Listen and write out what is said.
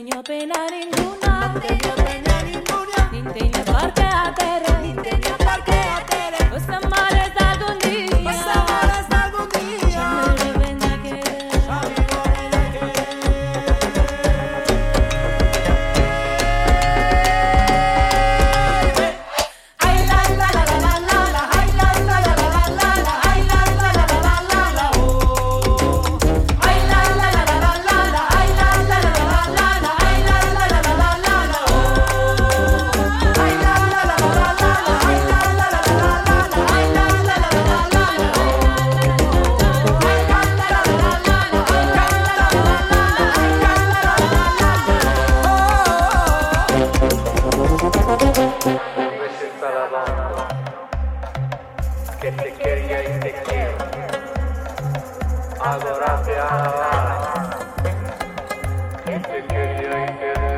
tenía pena ninguna. Tenía pena ninguna. Ni tenía por qué aterrar. Tequila, adorarte alabar, y te quería y querer.